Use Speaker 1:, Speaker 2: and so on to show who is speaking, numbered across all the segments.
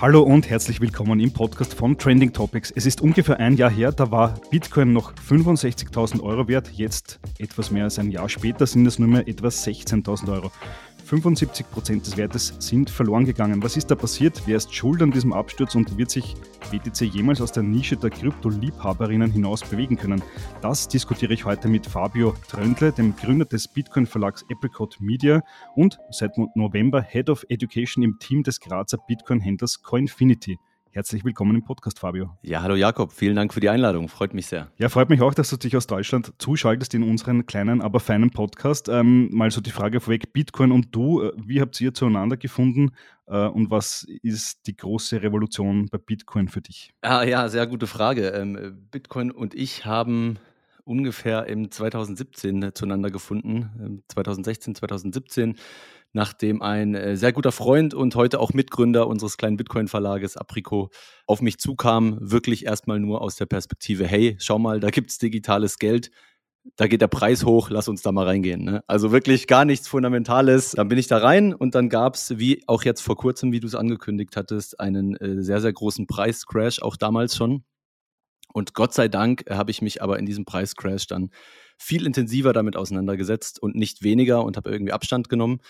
Speaker 1: Hallo und herzlich willkommen im Podcast von Trending Topics. Es ist ungefähr ein Jahr her, da war Bitcoin noch 65.000 Euro wert. Jetzt, etwas mehr als ein Jahr später, sind es nur mehr etwa 16.000 Euro. 75% des Wertes sind verloren gegangen. Was ist da passiert? Wer ist schuld an diesem Absturz und wird sich BTC jemals aus der Nische der Krypto-Liebhaberinnen hinaus bewegen können? Das diskutiere ich heute mit Fabio Tröndle, dem Gründer des Bitcoin-Verlags Apricot Media und seit November Head of Education im Team des Grazer Bitcoin-Händlers Coinfinity. Herzlich willkommen im Podcast, Fabio.
Speaker 2: Ja, hallo Jakob, vielen Dank für die Einladung, freut mich sehr.
Speaker 1: Ja, freut mich auch, dass du dich aus Deutschland zuschaltest in unseren kleinen, aber feinen Podcast. Ähm, mal so die Frage vorweg, Bitcoin und du, äh, wie habt ihr zueinander gefunden äh, und was ist die große Revolution bei Bitcoin für dich?
Speaker 2: Ah, ja, sehr gute Frage. Ähm, Bitcoin und ich haben ungefähr im 2017 zueinander gefunden, 2016, 2017 nachdem ein äh, sehr guter Freund und heute auch Mitgründer unseres kleinen Bitcoin-Verlages Aprico auf mich zukam, wirklich erstmal nur aus der Perspektive, hey, schau mal, da gibt es digitales Geld, da geht der Preis hoch, lass uns da mal reingehen. Ne? Also wirklich gar nichts Fundamentales. Dann bin ich da rein und dann gab es, wie auch jetzt vor kurzem, wie du es angekündigt hattest, einen äh, sehr, sehr großen Preiscrash, auch damals schon. Und Gott sei Dank habe ich mich aber in diesem Preiscrash dann viel intensiver damit auseinandergesetzt und nicht weniger und habe irgendwie Abstand genommen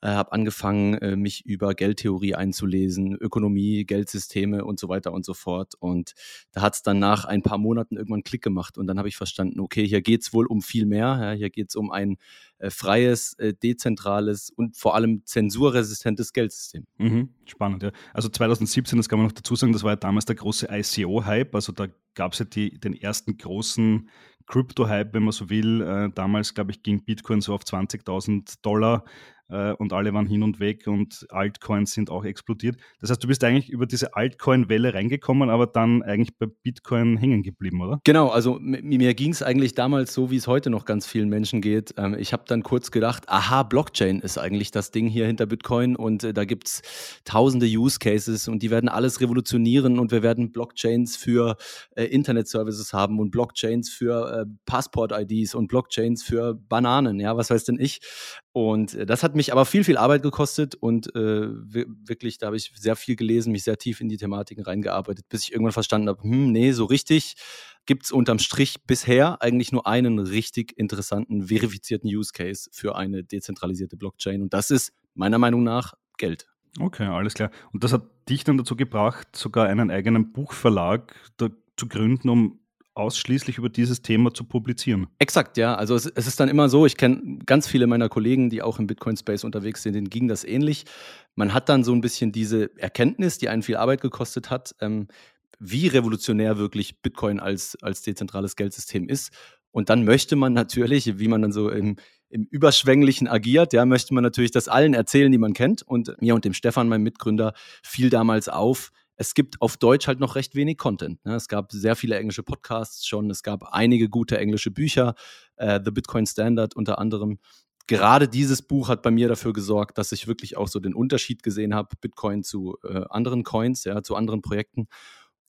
Speaker 2: äh, habe angefangen, äh, mich über Geldtheorie einzulesen, Ökonomie, Geldsysteme und so weiter und so fort. Und da hat es dann nach ein paar Monaten irgendwann Klick gemacht und dann habe ich verstanden, okay, hier geht es wohl um viel mehr. Ja, hier geht es um ein äh, freies, äh, dezentrales und vor allem zensurresistentes Geldsystem.
Speaker 1: Mhm, spannend, ja. Also 2017, das kann man noch dazu sagen, das war ja damals der große ICO-Hype. Also da gab es ja die, den ersten großen Crypto-Hype, wenn man so will. Äh, damals, glaube ich, ging Bitcoin so auf 20.000 Dollar äh, und alle waren hin und weg und Altcoins sind auch explodiert. Das heißt, du bist eigentlich über diese Altcoin-Welle reingekommen, aber dann eigentlich bei Bitcoin hängen geblieben, oder?
Speaker 2: Genau, also mir ging es eigentlich damals so, wie es heute noch ganz vielen Menschen geht. Ähm, ich habe dann kurz gedacht, aha, Blockchain ist eigentlich das Ding hier hinter Bitcoin und äh, da gibt es tausende Use Cases und die werden alles revolutionieren und wir werden Blockchains für Internet-Services haben und Blockchains für äh, Passport-IDs und Blockchains für Bananen, ja, was weiß denn ich. Und äh, das hat mich aber viel, viel Arbeit gekostet und äh, wirklich, da habe ich sehr viel gelesen, mich sehr tief in die Thematiken reingearbeitet, bis ich irgendwann verstanden habe, hm, nee, so richtig gibt es unterm Strich bisher eigentlich nur einen richtig interessanten, verifizierten Use Case für eine dezentralisierte Blockchain und das ist meiner Meinung nach Geld.
Speaker 1: Okay, alles klar. Und das hat dich dann dazu gebracht, sogar einen eigenen Buchverlag zu gründen, um ausschließlich über dieses Thema zu publizieren.
Speaker 2: Exakt, ja. Also es, es ist dann immer so, ich kenne ganz viele meiner Kollegen, die auch im Bitcoin-Space unterwegs sind, denen ging das ähnlich. Man hat dann so ein bisschen diese Erkenntnis, die einen viel Arbeit gekostet hat, ähm, wie revolutionär wirklich Bitcoin als, als dezentrales Geldsystem ist. Und dann möchte man natürlich, wie man dann so im, im Überschwänglichen agiert, ja, möchte man natürlich das allen erzählen, die man kennt. Und mir und dem Stefan, meinem Mitgründer, fiel damals auf, es gibt auf Deutsch halt noch recht wenig Content. Ne? Es gab sehr viele englische Podcasts schon, es gab einige gute englische Bücher, äh, The Bitcoin Standard unter anderem. Gerade dieses Buch hat bei mir dafür gesorgt, dass ich wirklich auch so den Unterschied gesehen habe, Bitcoin zu äh, anderen Coins, ja, zu anderen Projekten.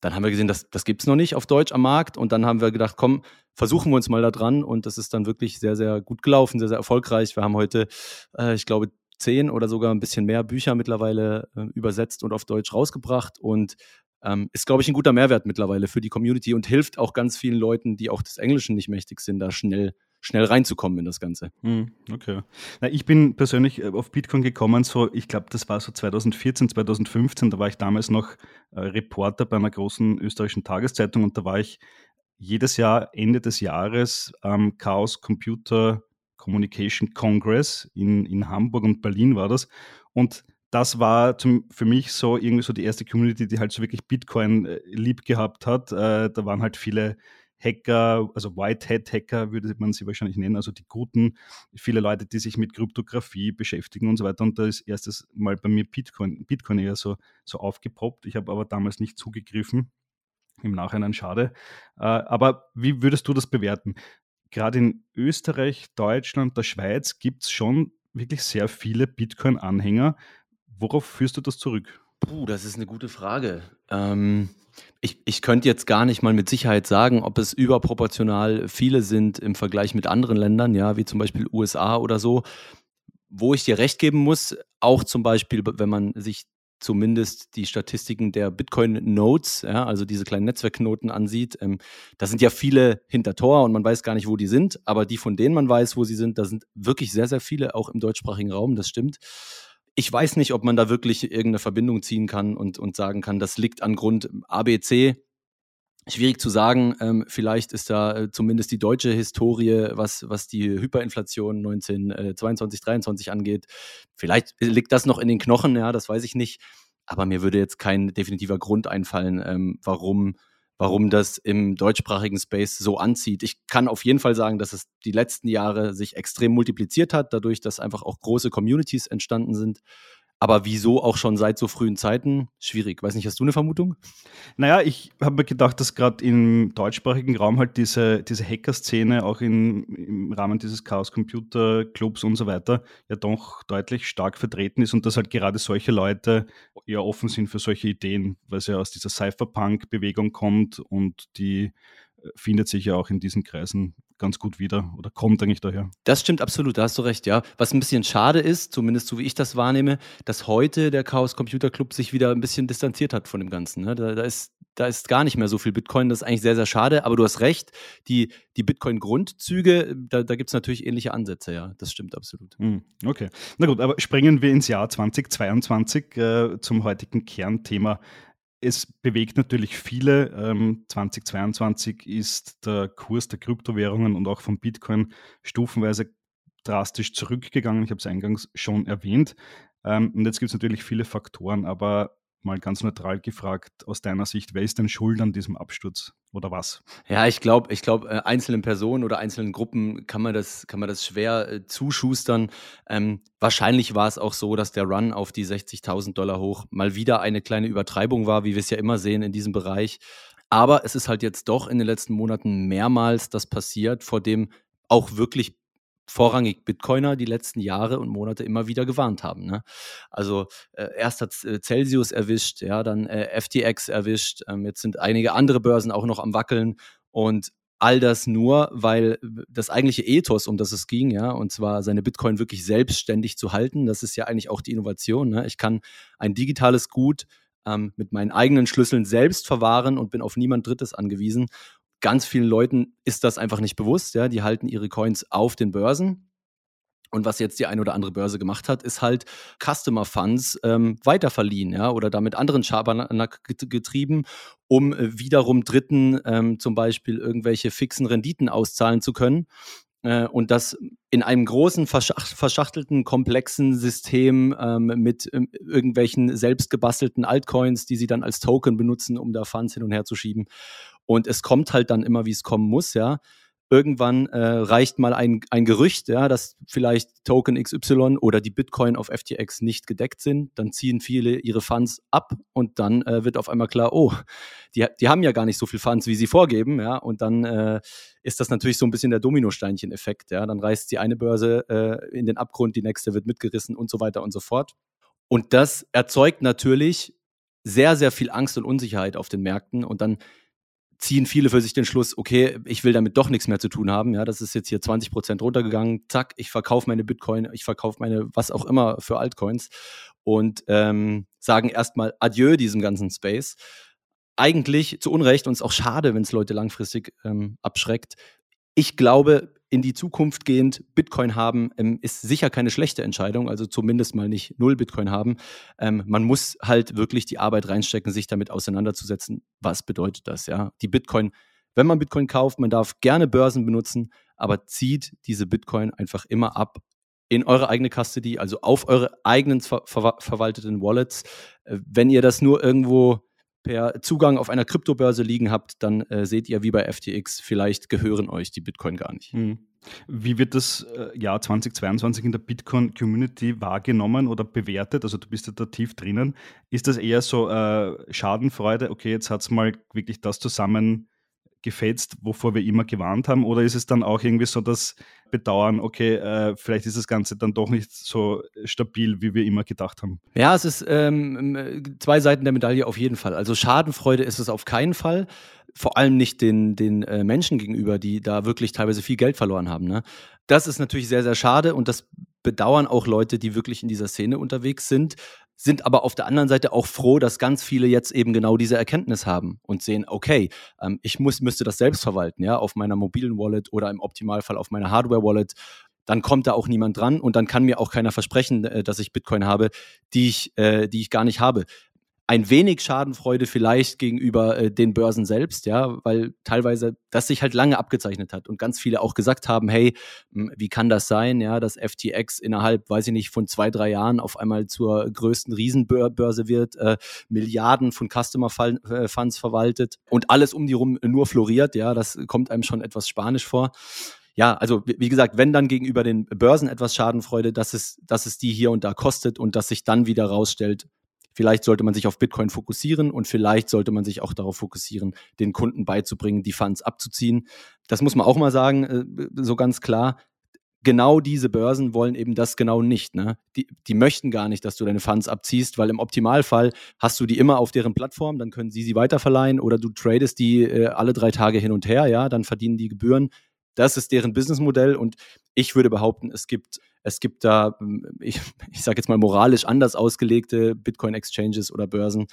Speaker 2: Dann haben wir gesehen, das, das gibt es noch nicht auf Deutsch am Markt. Und dann haben wir gedacht, komm, versuchen wir uns mal da dran. Und das ist dann wirklich sehr, sehr gut gelaufen, sehr, sehr erfolgreich. Wir haben heute, äh, ich glaube, zehn oder sogar ein bisschen mehr Bücher mittlerweile äh, übersetzt und auf Deutsch rausgebracht und ähm, ist, glaube ich, ein guter Mehrwert mittlerweile für die Community und hilft auch ganz vielen Leuten, die auch des Englischen nicht mächtig sind, da schnell schnell reinzukommen in das Ganze.
Speaker 1: Hm, okay. Na, ich bin persönlich äh, auf Bitcoin gekommen, so ich glaube, das war so 2014, 2015, da war ich damals noch äh, Reporter bei einer großen österreichischen Tageszeitung und da war ich jedes Jahr Ende des Jahres am Chaos Computer Communication Congress in, in Hamburg und Berlin war das. Und das war zum, für mich so irgendwie so die erste Community, die halt so wirklich Bitcoin äh, lieb gehabt hat. Äh, da waren halt viele Hacker, also White Hat Hacker würde man sie wahrscheinlich nennen, also die guten, viele Leute, die sich mit Kryptographie beschäftigen und so weiter. Und da ist erstes Mal bei mir Bitcoin, Bitcoin eher so, so aufgepoppt. Ich habe aber damals nicht zugegriffen. Im Nachhinein schade. Äh, aber wie würdest du das bewerten? Gerade in Österreich, Deutschland, der Schweiz gibt es schon wirklich sehr viele Bitcoin-Anhänger. Worauf führst du das zurück?
Speaker 2: Puh, das ist eine gute Frage. Ähm, ich, ich könnte jetzt gar nicht mal mit Sicherheit sagen, ob es überproportional viele sind im Vergleich mit anderen Ländern, ja, wie zum Beispiel USA oder so. Wo ich dir recht geben muss, auch zum Beispiel, wenn man sich zumindest die Statistiken der Bitcoin-Nodes, ja, also diese kleinen Netzwerkknoten ansieht, ähm, da sind ja viele hinter Tor und man weiß gar nicht, wo die sind, aber die, von denen man weiß, wo sie sind, da sind wirklich sehr, sehr viele, auch im deutschsprachigen Raum, das stimmt. Ich weiß nicht, ob man da wirklich irgendeine Verbindung ziehen kann und, und sagen kann, das liegt an Grund ABC, Schwierig zu sagen. Ähm, vielleicht ist da äh, zumindest die deutsche Historie, was, was die Hyperinflation 1922, 23 angeht. Vielleicht liegt das noch in den Knochen, ja, das weiß ich nicht. Aber mir würde jetzt kein definitiver Grund einfallen, ähm, warum, warum das im deutschsprachigen Space so anzieht. Ich kann auf jeden Fall sagen, dass es die letzten Jahre sich extrem multipliziert hat, dadurch, dass einfach auch große Communities entstanden sind. Aber wieso auch schon seit so frühen Zeiten? Schwierig. Weiß nicht, hast du eine Vermutung?
Speaker 1: Naja, ich habe mir gedacht, dass gerade im deutschsprachigen Raum halt diese, diese Hacker-Szene auch in, im Rahmen dieses Chaos Computer Clubs und so weiter ja doch deutlich stark vertreten ist und dass halt gerade solche Leute eher offen sind für solche Ideen, weil es ja aus dieser Cypherpunk-Bewegung kommt und die findet sich ja auch in diesen Kreisen ganz gut wieder oder kommt eigentlich daher.
Speaker 2: Das stimmt absolut, da hast du recht, ja. Was ein bisschen schade ist, zumindest so wie ich das wahrnehme, dass heute der Chaos Computer Club sich wieder ein bisschen distanziert hat von dem Ganzen. Ne? Da, da, ist, da ist gar nicht mehr so viel Bitcoin, das ist eigentlich sehr, sehr schade, aber du hast recht, die, die Bitcoin-Grundzüge, da, da gibt es natürlich ähnliche Ansätze, ja, das stimmt absolut.
Speaker 1: Hm, okay, na gut, aber springen wir ins Jahr 2022 äh, zum heutigen Kernthema es bewegt natürlich viele. Ähm, 2022 ist der Kurs der Kryptowährungen und auch von Bitcoin stufenweise drastisch zurückgegangen. Ich habe es eingangs schon erwähnt. Ähm, und jetzt gibt es natürlich viele Faktoren, aber mal ganz neutral gefragt, aus deiner Sicht, wer ist denn schuld an diesem Absturz oder was?
Speaker 2: Ja, ich glaube, ich glaube, äh, einzelnen Personen oder einzelnen Gruppen kann man das, kann man das schwer äh, zuschustern. Ähm, wahrscheinlich war es auch so, dass der Run auf die 60.000 Dollar hoch mal wieder eine kleine Übertreibung war, wie wir es ja immer sehen in diesem Bereich. Aber es ist halt jetzt doch in den letzten Monaten mehrmals das passiert, vor dem auch wirklich vorrangig Bitcoiner die letzten Jahre und Monate immer wieder gewarnt haben. Ne? Also äh, erst hat äh, Celsius erwischt, ja, dann äh, FTX erwischt, ähm, jetzt sind einige andere Börsen auch noch am Wackeln und all das nur, weil das eigentliche Ethos, um das es ging, ja, und zwar seine Bitcoin wirklich selbstständig zu halten, das ist ja eigentlich auch die Innovation. Ne? Ich kann ein digitales Gut ähm, mit meinen eigenen Schlüsseln selbst verwahren und bin auf niemand Drittes angewiesen ganz vielen Leuten ist das einfach nicht bewusst. Ja? Die halten ihre Coins auf den Börsen. Und was jetzt die eine oder andere Börse gemacht hat, ist halt Customer Funds ähm, weiterverliehen, ja, oder damit anderen Schabernack getrieben, um äh, wiederum Dritten ähm, zum Beispiel irgendwelche fixen Renditen auszahlen zu können. Äh, und das in einem großen, verschachtelten, komplexen System ähm, mit ähm, irgendwelchen selbstgebastelten Altcoins, die sie dann als Token benutzen, um da Funds hin und her zu schieben. Und es kommt halt dann immer, wie es kommen muss, ja. Irgendwann äh, reicht mal ein, ein Gerücht, ja, dass vielleicht Token XY oder die Bitcoin auf FTX nicht gedeckt sind. Dann ziehen viele ihre Funds ab und dann äh, wird auf einmal klar, oh, die, die haben ja gar nicht so viel Funds, wie sie vorgeben, ja. Und dann äh, ist das natürlich so ein bisschen der Dominosteinchen-Effekt, ja. Dann reißt die eine Börse äh, in den Abgrund, die nächste wird mitgerissen und so weiter und so fort. Und das erzeugt natürlich sehr, sehr viel Angst und Unsicherheit auf den Märkten und dann ziehen viele für sich den Schluss, okay, ich will damit doch nichts mehr zu tun haben. Ja, das ist jetzt hier 20 Prozent runtergegangen. Zack, ich verkaufe meine Bitcoin, ich verkaufe meine was auch immer für Altcoins und ähm, sagen erstmal Adieu diesem ganzen Space. Eigentlich zu Unrecht und es ist auch schade, wenn es Leute langfristig ähm, abschreckt. Ich glaube, in die Zukunft gehend Bitcoin haben, ähm, ist sicher keine schlechte Entscheidung, also zumindest mal nicht null Bitcoin haben. Ähm, man muss halt wirklich die Arbeit reinstecken, sich damit auseinanderzusetzen. Was bedeutet das, ja? Die Bitcoin, wenn man Bitcoin kauft, man darf gerne Börsen benutzen, aber zieht diese Bitcoin einfach immer ab in eure eigene Custody, also auf eure eigenen ver ver verwalteten Wallets. Äh, wenn ihr das nur irgendwo per Zugang auf einer Kryptobörse liegen habt, dann äh, seht ihr wie bei FTX, vielleicht gehören euch die Bitcoin gar nicht. Mhm.
Speaker 1: Wie wird das äh, Jahr 2022 in der Bitcoin-Community wahrgenommen oder bewertet? Also du bist ja da tief drinnen. Ist das eher so äh, Schadenfreude, okay, jetzt hat es mal wirklich das zusammen gefetzt, wovor wir immer gewarnt haben? Oder ist es dann auch irgendwie so das Bedauern, okay, äh, vielleicht ist das Ganze dann doch nicht so stabil, wie wir immer gedacht haben?
Speaker 2: Ja, es ist ähm, zwei Seiten der Medaille auf jeden Fall. Also Schadenfreude ist es auf keinen Fall. Vor allem nicht den, den äh, Menschen gegenüber, die da wirklich teilweise viel Geld verloren haben. Ne? Das ist natürlich sehr, sehr schade und das bedauern auch Leute, die wirklich in dieser Szene unterwegs sind. Sind aber auf der anderen Seite auch froh, dass ganz viele jetzt eben genau diese Erkenntnis haben und sehen, okay, ähm, ich muss, müsste das selbst verwalten, ja, auf meiner mobilen Wallet oder im Optimalfall auf meiner Hardware-Wallet. Dann kommt da auch niemand dran und dann kann mir auch keiner versprechen, äh, dass ich Bitcoin habe, die ich, äh, die ich gar nicht habe ein wenig Schadenfreude vielleicht gegenüber äh, den Börsen selbst, ja, weil teilweise das sich halt lange abgezeichnet hat und ganz viele auch gesagt haben, hey, wie kann das sein, ja, dass FTX innerhalb, weiß ich nicht, von zwei, drei Jahren auf einmal zur größten Riesenbörse wird, äh, Milliarden von Customer äh, Funds verwaltet und alles um die rum nur floriert, ja, das kommt einem schon etwas spanisch vor. Ja, also wie gesagt, wenn dann gegenüber den Börsen etwas Schadenfreude, dass es, dass es die hier und da kostet und dass sich dann wieder rausstellt, Vielleicht sollte man sich auf Bitcoin fokussieren und vielleicht sollte man sich auch darauf fokussieren, den Kunden beizubringen, die Funds abzuziehen. Das muss man auch mal sagen, äh, so ganz klar. Genau diese Börsen wollen eben das genau nicht. Ne? Die, die möchten gar nicht, dass du deine Funds abziehst, weil im Optimalfall hast du die immer auf deren Plattform, dann können sie sie weiterverleihen oder du tradest die äh, alle drei Tage hin und her, ja, dann verdienen die Gebühren. Das ist deren Businessmodell und ich würde behaupten, es gibt es gibt da, hm, ich, ich sage jetzt mal moralisch anders ausgelegte Bitcoin-Exchanges oder Börsen,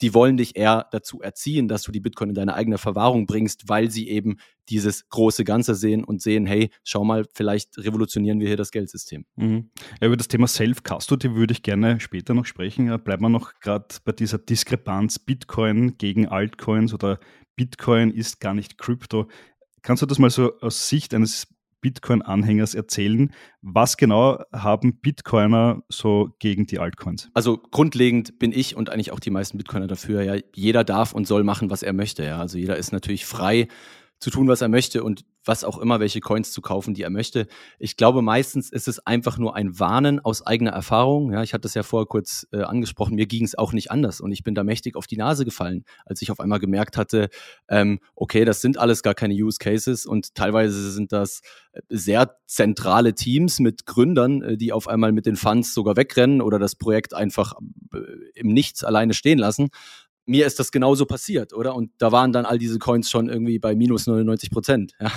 Speaker 2: die wollen dich eher dazu erziehen, dass du die Bitcoin in deine eigene Verwahrung bringst, weil sie eben dieses große Ganze sehen und sehen, hey, schau mal, vielleicht revolutionieren wir hier das Geldsystem.
Speaker 1: Mhm. Ja, über das Thema Self-Custody würde ich gerne später noch sprechen. Bleiben wir noch gerade bei dieser Diskrepanz Bitcoin gegen Altcoins oder Bitcoin ist gar nicht Krypto. Kannst du das mal so aus Sicht eines Bitcoin-Anhängers erzählen. Was genau haben Bitcoiner so gegen die Altcoins?
Speaker 2: Also grundlegend bin ich und eigentlich auch die meisten Bitcoiner dafür, ja, jeder darf und soll machen, was er möchte. Ja. Also jeder ist natürlich frei zu tun, was er möchte und was auch immer, welche Coins zu kaufen, die er möchte. Ich glaube, meistens ist es einfach nur ein Warnen aus eigener Erfahrung. Ja, ich hatte es ja vorher kurz äh, angesprochen, mir ging es auch nicht anders und ich bin da mächtig auf die Nase gefallen, als ich auf einmal gemerkt hatte, ähm, okay, das sind alles gar keine Use Cases und teilweise sind das äh, sehr zentrale Teams mit Gründern, äh, die auf einmal mit den Funds sogar wegrennen oder das Projekt einfach äh, im Nichts alleine stehen lassen mir ist das genauso passiert, oder? Und da waren dann all diese Coins schon irgendwie bei minus 99 Prozent. Ja?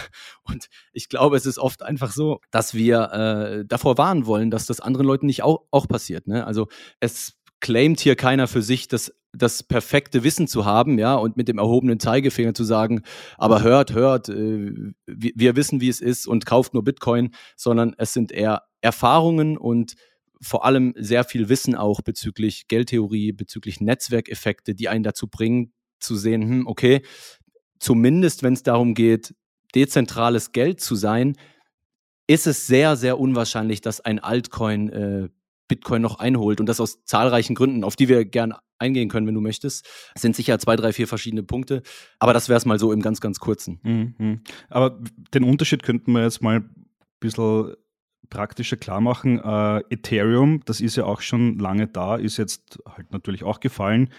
Speaker 2: Und ich glaube, es ist oft einfach so, dass wir äh, davor warnen wollen, dass das anderen Leuten nicht auch, auch passiert. Ne? Also es claimt hier keiner für sich, das, das perfekte Wissen zu haben, ja, und mit dem erhobenen Zeigefinger zu sagen, aber hört, hört, äh, wir, wir wissen, wie es ist und kauft nur Bitcoin, sondern es sind eher Erfahrungen und vor allem sehr viel Wissen auch bezüglich Geldtheorie, bezüglich Netzwerkeffekte, die einen dazu bringen, zu sehen, hm, okay, zumindest wenn es darum geht, dezentrales Geld zu sein, ist es sehr, sehr unwahrscheinlich, dass ein Altcoin äh, Bitcoin noch einholt. Und das aus zahlreichen Gründen, auf die wir gerne eingehen können, wenn du möchtest. Es sind sicher zwei, drei, vier verschiedene Punkte. Aber das wäre es mal so im ganz, ganz kurzen.
Speaker 1: Mhm. Aber den Unterschied könnten wir jetzt mal ein bisschen praktischer klar machen. Äh, Ethereum, das ist ja auch schon lange da, ist jetzt halt natürlich auch gefallen.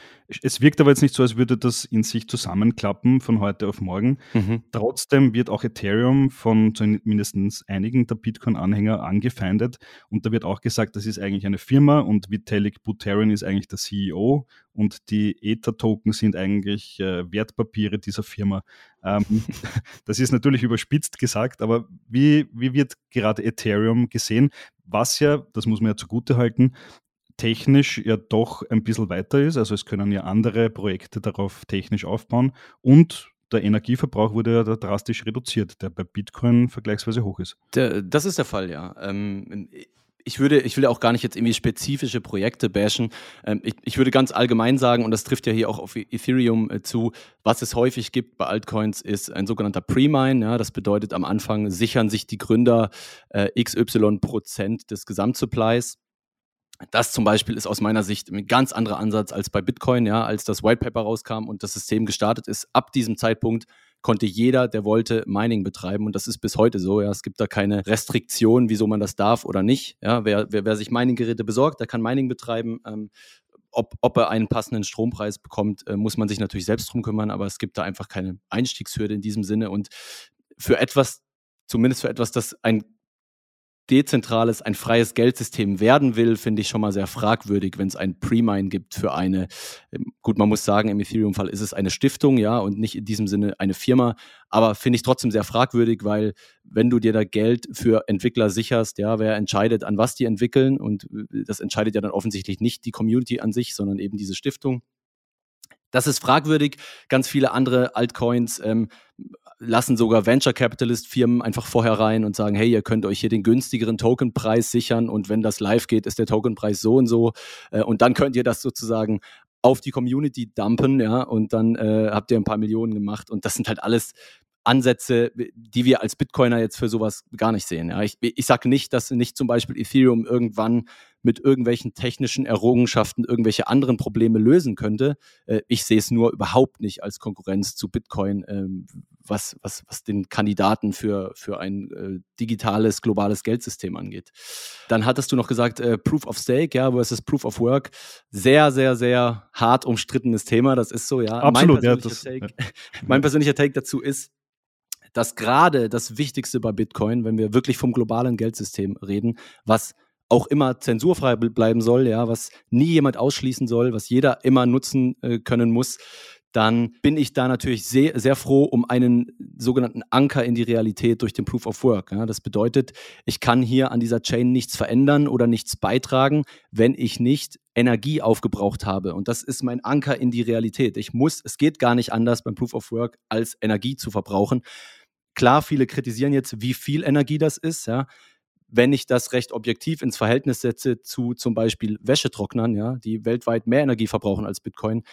Speaker 1: Es wirkt aber jetzt nicht so, als würde das in sich zusammenklappen von heute auf morgen. Mhm. Trotzdem wird auch Ethereum von zumindest einigen der Bitcoin-Anhänger angefeindet. Und da wird auch gesagt, das ist eigentlich eine Firma und Vitalik Buterin ist eigentlich der CEO und die Ether-Token sind eigentlich äh, Wertpapiere dieser Firma. Ähm, das ist natürlich überspitzt gesagt, aber wie, wie wird gerade Ethereum gesehen? Was ja, das muss man ja zugute halten, technisch ja doch ein bisschen weiter ist. Also es können ja andere Projekte darauf technisch aufbauen und der Energieverbrauch wurde ja da drastisch reduziert, der bei Bitcoin vergleichsweise hoch ist.
Speaker 2: Der, das ist der Fall, ja. Ähm, ich würde, ich will auch gar nicht jetzt irgendwie spezifische Projekte bashen. Ähm, ich, ich, würde ganz allgemein sagen, und das trifft ja hier auch auf Ethereum äh, zu, was es häufig gibt bei Altcoins, ist ein sogenannter Pre-Mine. Ja, das bedeutet, am Anfang sichern sich die Gründer äh, XY Prozent des Gesamtsupplies. Das zum Beispiel ist aus meiner Sicht ein ganz anderer Ansatz als bei Bitcoin, ja, als das White Paper rauskam und das System gestartet ist. Ab diesem Zeitpunkt konnte jeder, der wollte, Mining betreiben. Und das ist bis heute so. Ja. Es gibt da keine Restriktion, wieso man das darf oder nicht. Ja. Wer, wer, wer sich Mining-Geräte besorgt, der kann Mining betreiben. Ähm, ob, ob er einen passenden Strompreis bekommt, äh, muss man sich natürlich selbst drum kümmern, aber es gibt da einfach keine Einstiegshürde in diesem Sinne. Und für etwas, zumindest für etwas, das ein dezentrales, ein freies Geldsystem werden will, finde ich schon mal sehr fragwürdig, wenn es ein Pre-Mine gibt für eine, ähm, gut, man muss sagen, im Ethereum-Fall ist es eine Stiftung, ja, und nicht in diesem Sinne eine Firma, aber finde ich trotzdem sehr fragwürdig, weil wenn du dir da Geld für Entwickler sicherst, ja, wer entscheidet, an was die entwickeln und äh, das entscheidet ja dann offensichtlich nicht die Community an sich, sondern eben diese Stiftung. Das ist fragwürdig. Ganz viele andere Altcoins ähm, lassen sogar Venture Capitalist Firmen einfach vorher rein und sagen, hey, ihr könnt euch hier den günstigeren Tokenpreis sichern und wenn das live geht, ist der Tokenpreis so und so äh, und dann könnt ihr das sozusagen auf die Community dumpen, ja, und dann äh, habt ihr ein paar Millionen gemacht und das sind halt alles Ansätze, die wir als Bitcoiner jetzt für sowas gar nicht sehen. Ja. Ich, ich sage nicht, dass nicht zum Beispiel Ethereum irgendwann mit irgendwelchen technischen Errungenschaften irgendwelche anderen Probleme lösen könnte. Äh, ich sehe es nur überhaupt nicht als Konkurrenz zu Bitcoin, ähm, was, was, was den Kandidaten für, für ein äh, digitales, globales Geldsystem angeht. Dann hattest du noch gesagt, äh, Proof of Stake ja, versus Proof of Work. Sehr, sehr, sehr hart umstrittenes Thema. Das ist so, ja.
Speaker 1: Absolut,
Speaker 2: mein persönlicher,
Speaker 1: ja, das,
Speaker 2: Take, ja. mein persönlicher Take dazu ist, dass gerade das Wichtigste bei Bitcoin, wenn wir wirklich vom globalen Geldsystem reden, was auch immer zensurfrei bleiben soll, ja, was nie jemand ausschließen soll, was jeder immer nutzen äh, können muss, dann bin ich da natürlich sehr, sehr froh um einen sogenannten Anker in die Realität durch den Proof of Work. Ja. Das bedeutet, ich kann hier an dieser Chain nichts verändern oder nichts beitragen, wenn ich nicht Energie aufgebraucht habe. Und das ist mein Anker in die Realität. Ich muss, es geht gar nicht anders beim Proof of Work, als Energie zu verbrauchen. Klar, viele kritisieren jetzt, wie viel Energie das ist, ja. Wenn ich das recht objektiv ins Verhältnis setze zu zum Beispiel Wäschetrocknern, ja, die weltweit mehr Energie verbrauchen als Bitcoin,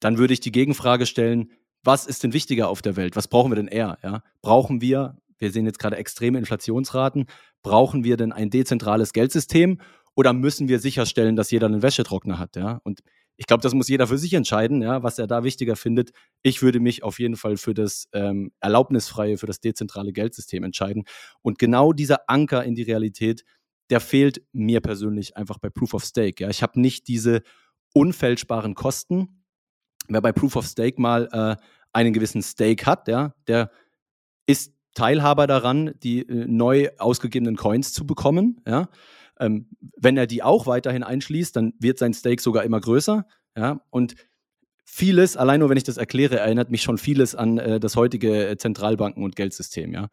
Speaker 2: dann würde ich die Gegenfrage stellen, was ist denn wichtiger auf der Welt? Was brauchen wir denn eher? Ja? Brauchen wir, wir sehen jetzt gerade extreme Inflationsraten, brauchen wir denn ein dezentrales Geldsystem oder müssen wir sicherstellen, dass jeder einen Wäschetrockner hat? Ja? Und ich glaube, das muss jeder für sich entscheiden, ja, was er da wichtiger findet. Ich würde mich auf jeden Fall für das ähm, erlaubnisfreie, für das dezentrale Geldsystem entscheiden. Und genau dieser Anker in die Realität, der fehlt mir persönlich einfach bei Proof of Stake. Ja. Ich habe nicht diese unfälschbaren Kosten. Wer bei Proof of Stake mal äh, einen gewissen Stake hat, ja, der ist Teilhaber daran, die äh, neu ausgegebenen Coins zu bekommen. Ja. Ähm, wenn er die auch weiterhin einschließt, dann wird sein Stake sogar immer größer. Ja? Und vieles, allein nur wenn ich das erkläre, erinnert mich schon vieles an äh, das heutige Zentralbanken- und Geldsystem. Ja?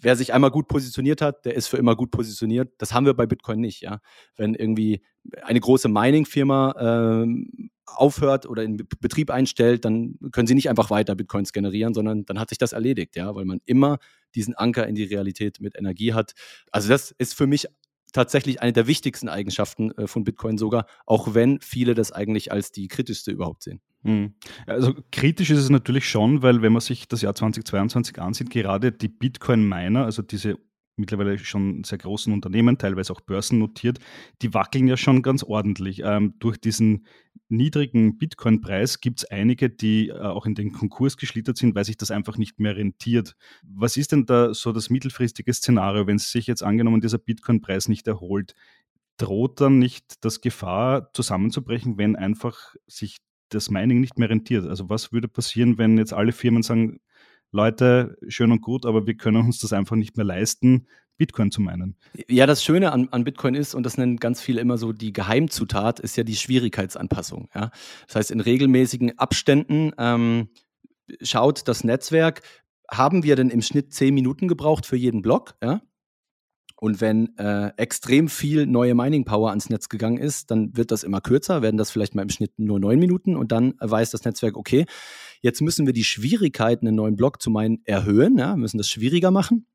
Speaker 2: Wer sich einmal gut positioniert hat, der ist für immer gut positioniert. Das haben wir bei Bitcoin nicht. Ja? Wenn irgendwie eine große Mining-Firma äh, aufhört oder in Betrieb einstellt, dann können sie nicht einfach weiter Bitcoins generieren, sondern dann hat sich das erledigt, ja, weil man immer diesen Anker in die Realität mit Energie hat. Also das ist für mich tatsächlich eine der wichtigsten Eigenschaften äh, von Bitcoin sogar, auch wenn viele das eigentlich als die kritischste überhaupt sehen.
Speaker 1: Hm. Also kritisch ist es natürlich schon, weil wenn man sich das Jahr 2022 ansieht, gerade die Bitcoin-Miner, also diese mittlerweile schon sehr großen Unternehmen, teilweise auch börsennotiert, die wackeln ja schon ganz ordentlich. Ähm, durch diesen niedrigen Bitcoin-Preis gibt es einige, die äh, auch in den Konkurs geschlittert sind, weil sich das einfach nicht mehr rentiert. Was ist denn da so das mittelfristige Szenario, wenn sich jetzt angenommen dieser Bitcoin-Preis nicht erholt? Droht dann nicht das Gefahr zusammenzubrechen, wenn einfach sich das Mining nicht mehr rentiert? Also was würde passieren, wenn jetzt alle Firmen sagen, Leute, schön und gut, aber wir können uns das einfach nicht mehr leisten, Bitcoin zu meinen.
Speaker 2: Ja, das Schöne an, an Bitcoin ist, und das nennen ganz viele immer so die Geheimzutat, ist ja die Schwierigkeitsanpassung. Ja? Das heißt, in regelmäßigen Abständen ähm, schaut das Netzwerk, haben wir denn im Schnitt zehn Minuten gebraucht für jeden Block? Ja? Und wenn äh, extrem viel neue Mining Power ans Netz gegangen ist, dann wird das immer kürzer, werden das vielleicht mal im Schnitt nur neun Minuten und dann weiß das Netzwerk, okay, jetzt müssen wir die Schwierigkeit, einen neuen Block zu meinen, erhöhen, ja, müssen das schwieriger machen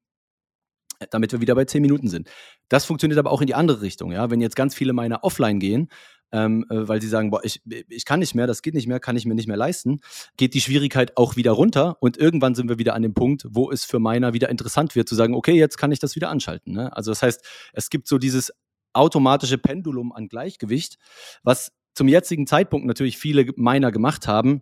Speaker 2: damit wir wieder bei zehn Minuten sind. Das funktioniert aber auch in die andere Richtung. Ja? Wenn jetzt ganz viele Miner offline gehen, ähm, äh, weil sie sagen, boah, ich, ich kann nicht mehr, das geht nicht mehr, kann ich mir nicht mehr leisten, geht die Schwierigkeit auch wieder runter und irgendwann sind wir wieder an dem Punkt, wo es für Miner wieder interessant wird, zu sagen, okay, jetzt kann ich das wieder anschalten. Ne? Also das heißt, es gibt so dieses automatische Pendulum an Gleichgewicht, was zum jetzigen Zeitpunkt natürlich viele Miner gemacht haben,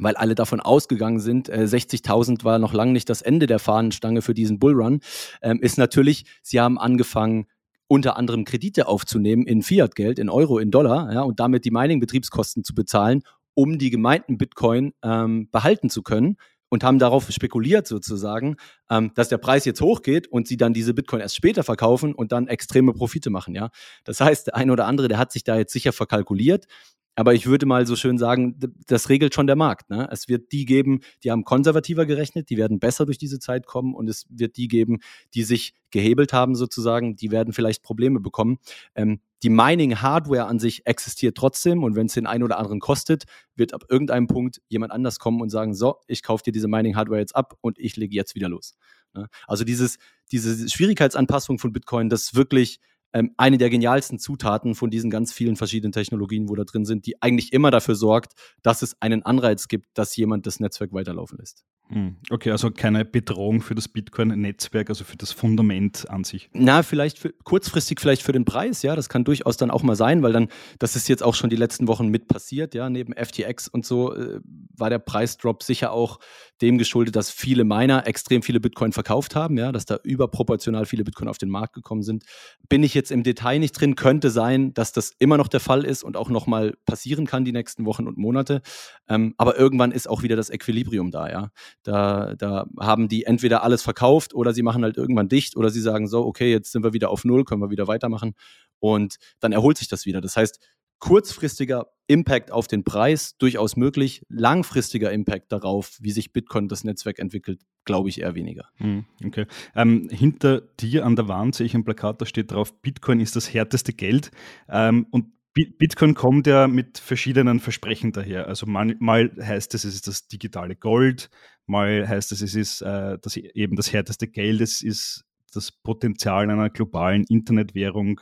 Speaker 2: weil alle davon ausgegangen sind, äh, 60.000 war noch lange nicht das Ende der Fahnenstange für diesen Bullrun, ähm, ist natürlich, sie haben angefangen, unter anderem Kredite aufzunehmen in Fiat-Geld, in Euro, in Dollar, ja, und damit die Mining-Betriebskosten zu bezahlen, um die gemeinten Bitcoin ähm, behalten zu können. und haben darauf spekuliert sozusagen, ähm, dass der Preis jetzt hochgeht und sie dann diese Bitcoin erst später verkaufen und dann extreme Profite machen, ja. Das heißt, der eine oder andere, der hat sich da jetzt sicher verkalkuliert. Aber ich würde mal so schön sagen, das regelt schon der Markt. Ne? Es wird die geben, die haben konservativer gerechnet, die werden besser durch diese Zeit kommen und es wird die geben, die sich gehebelt haben sozusagen, die werden vielleicht Probleme bekommen. Ähm, die Mining-Hardware an sich existiert trotzdem und wenn es den einen oder anderen kostet, wird ab irgendeinem Punkt jemand anders kommen und sagen, so, ich kaufe dir diese Mining-Hardware jetzt ab und ich lege jetzt wieder los. Ne? Also dieses, diese Schwierigkeitsanpassung von Bitcoin, das wirklich ähm, eine der genialsten Zutaten von diesen ganz vielen verschiedenen Technologien, wo da drin sind, die eigentlich immer dafür sorgt, dass es einen Anreiz gibt, dass jemand das Netzwerk weiterlaufen lässt.
Speaker 1: Hm, okay, also keine Bedrohung für das Bitcoin-Netzwerk, also für das Fundament an sich.
Speaker 2: Na, vielleicht für, kurzfristig vielleicht für den Preis, ja, das kann durchaus dann auch mal sein, weil dann, das ist jetzt auch schon die letzten Wochen mit passiert, ja, neben FTX und so äh, war der Preisdrop sicher auch dem geschuldet, dass viele Miner extrem viele Bitcoin verkauft haben, ja, dass da überproportional viele Bitcoin auf den Markt gekommen sind. Bin ich jetzt im Detail nicht drin, könnte sein, dass das immer noch der Fall ist und auch nochmal passieren kann die nächsten Wochen und Monate. Ähm, aber irgendwann ist auch wieder das Equilibrium da, ja. Da, da haben die entweder alles verkauft oder sie machen halt irgendwann dicht oder sie sagen so, okay, jetzt sind wir wieder auf Null, können wir wieder weitermachen und dann erholt sich das wieder. Das heißt, kurzfristiger Impact auf den Preis durchaus möglich, langfristiger Impact darauf, wie sich Bitcoin das Netzwerk entwickelt, glaube ich eher weniger.
Speaker 1: Hm, okay. Ähm, hinter dir an der Wand sehe ich ein Plakat, da steht drauf, Bitcoin ist das härteste Geld. Ähm, und Bitcoin kommt ja mit verschiedenen Versprechen daher. Also mal, mal, heißt es, es ist das digitale Gold, mal heißt es, es ist äh, das, eben das härteste Geld, es ist das Potenzial einer globalen Internetwährung